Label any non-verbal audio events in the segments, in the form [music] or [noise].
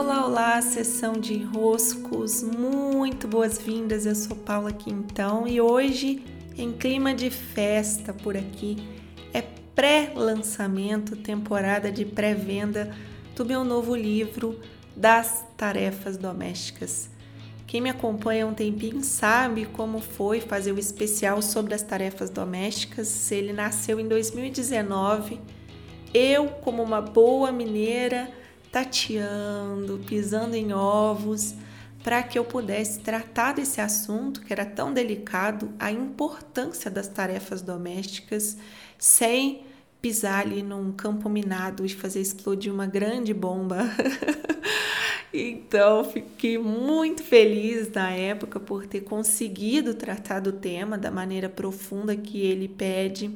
Olá, olá, sessão de enroscos, muito boas-vindas. Eu sou Paula Quintão e hoje, em clima de festa por aqui, é pré-lançamento, temporada de pré-venda do meu novo livro Das Tarefas Domésticas. Quem me acompanha há um tempinho sabe como foi fazer o especial sobre as tarefas domésticas. Ele nasceu em 2019. Eu, como uma boa mineira, tateando, pisando em ovos, para que eu pudesse tratar desse assunto que era tão delicado, a importância das tarefas domésticas, sem pisar ali num campo minado e fazer explodir uma grande bomba. [laughs] então, fiquei muito feliz na época por ter conseguido tratar do tema da maneira profunda que ele pede.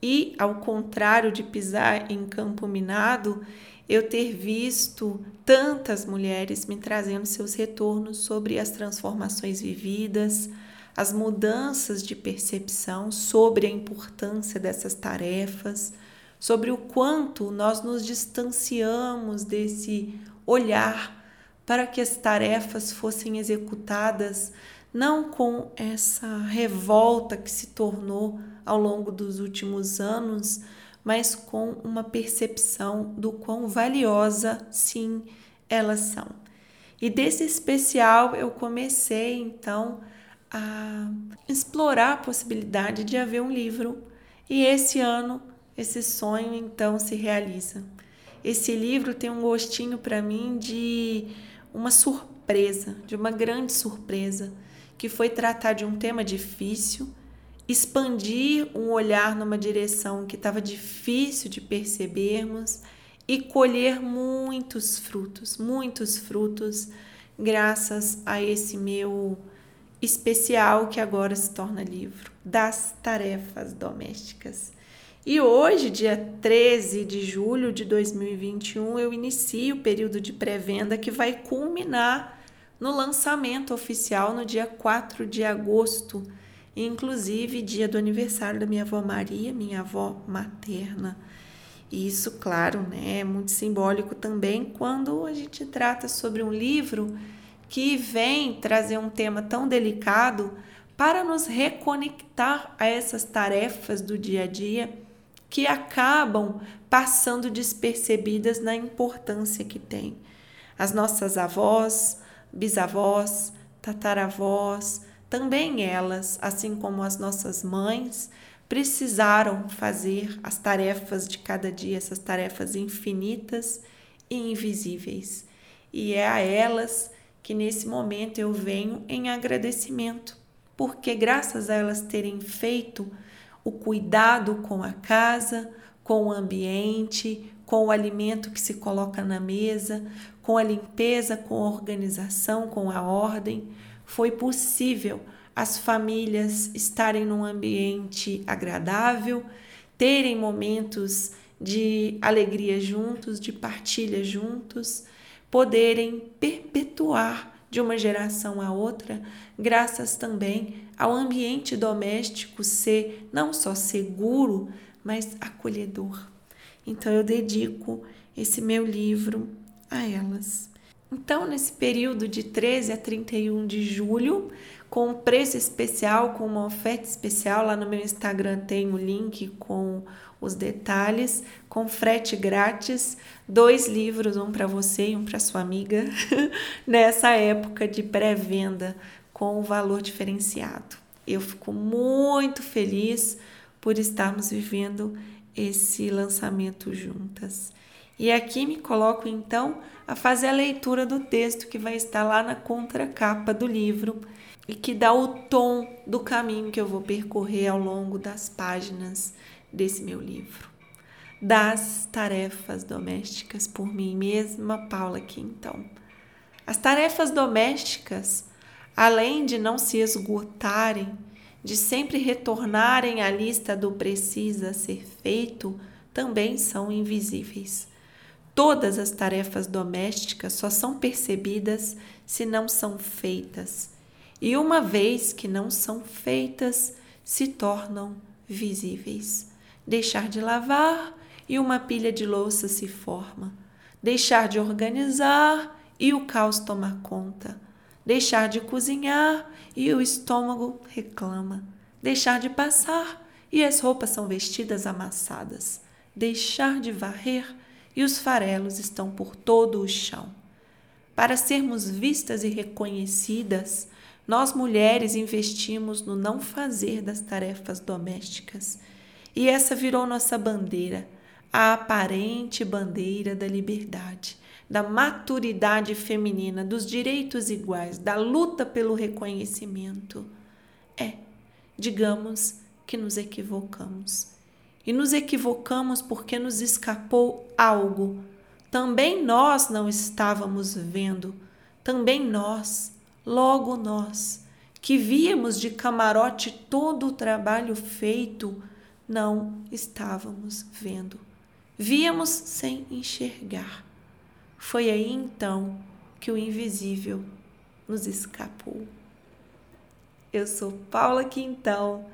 E, ao contrário de pisar em campo minado, eu ter visto tantas mulheres me trazendo seus retornos sobre as transformações vividas, as mudanças de percepção sobre a importância dessas tarefas, sobre o quanto nós nos distanciamos desse olhar para que as tarefas fossem executadas não com essa revolta que se tornou ao longo dos últimos anos, mas com uma percepção do quão valiosa, sim, elas são. E desse especial eu comecei então a explorar a possibilidade de haver um livro, e esse ano esse sonho então se realiza. Esse livro tem um gostinho para mim de uma surpresa, de uma grande surpresa, que foi tratar de um tema difícil expandir um olhar numa direção que estava difícil de percebermos e colher muitos frutos, muitos frutos, graças a esse meu especial que agora se torna livro das tarefas domésticas. E hoje, dia 13 de julho de 2021, eu inicio o período de pré-venda que vai culminar no lançamento oficial no dia 4 de agosto inclusive dia do aniversário da minha avó Maria, minha avó materna. E isso, claro, né, é muito simbólico também quando a gente trata sobre um livro que vem trazer um tema tão delicado para nos reconectar a essas tarefas do dia a dia que acabam passando despercebidas na importância que tem. As nossas avós, bisavós, tataravós, também elas, assim como as nossas mães, precisaram fazer as tarefas de cada dia, essas tarefas infinitas e invisíveis. E é a elas que nesse momento eu venho em agradecimento, porque graças a elas terem feito o cuidado com a casa, com o ambiente, com o alimento que se coloca na mesa, com a limpeza, com a organização, com a ordem, foi possível as famílias estarem num ambiente agradável, terem momentos de alegria juntos, de partilha juntos, poderem perpetuar de uma geração a outra, graças também ao ambiente doméstico ser não só seguro, mas acolhedor. Então eu dedico esse meu livro a elas. Então, nesse período de 13 a 31 de julho, com um preço especial, com uma oferta especial, lá no meu Instagram tem o link com os detalhes, com frete grátis, dois livros, um para você e um para sua amiga, [laughs] nessa época de pré-venda com o valor diferenciado. Eu fico muito feliz por estarmos vivendo esse lançamento juntas. E aqui me coloco então a fazer a leitura do texto que vai estar lá na contracapa do livro e que dá o tom do caminho que eu vou percorrer ao longo das páginas desse meu livro. Das tarefas domésticas por mim mesma, Paula Quintão. As tarefas domésticas, além de não se esgotarem, de sempre retornarem à lista do precisa ser feito, também são invisíveis. Todas as tarefas domésticas só são percebidas se não são feitas, e uma vez que não são feitas, se tornam visíveis. Deixar de lavar e uma pilha de louça se forma. Deixar de organizar e o caos tomar conta. Deixar de cozinhar e o estômago reclama. Deixar de passar e as roupas são vestidas amassadas. Deixar de varrer e os farelos estão por todo o chão. Para sermos vistas e reconhecidas, nós mulheres investimos no não fazer das tarefas domésticas. E essa virou nossa bandeira, a aparente bandeira da liberdade da maturidade feminina, dos direitos iguais, da luta pelo reconhecimento. É, digamos que nos equivocamos. E nos equivocamos porque nos escapou algo. Também nós não estávamos vendo, também nós, logo nós, que víamos de camarote todo o trabalho feito, não estávamos vendo. Víamos sem enxergar. Foi aí então que o invisível nos escapou. Eu sou Paula Quintão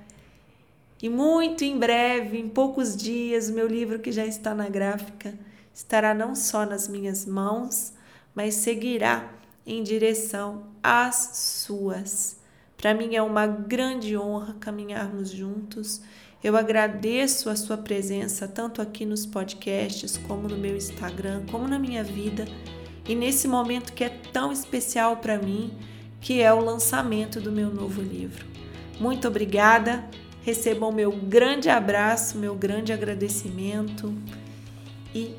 e muito em breve, em poucos dias, meu livro que já está na gráfica estará não só nas minhas mãos, mas seguirá em direção às suas. Para mim é uma grande honra caminharmos juntos eu agradeço a sua presença tanto aqui nos podcasts, como no meu Instagram, como na minha vida e nesse momento que é tão especial para mim, que é o lançamento do meu novo livro. Muito obrigada. Recebam meu grande abraço, meu grande agradecimento. E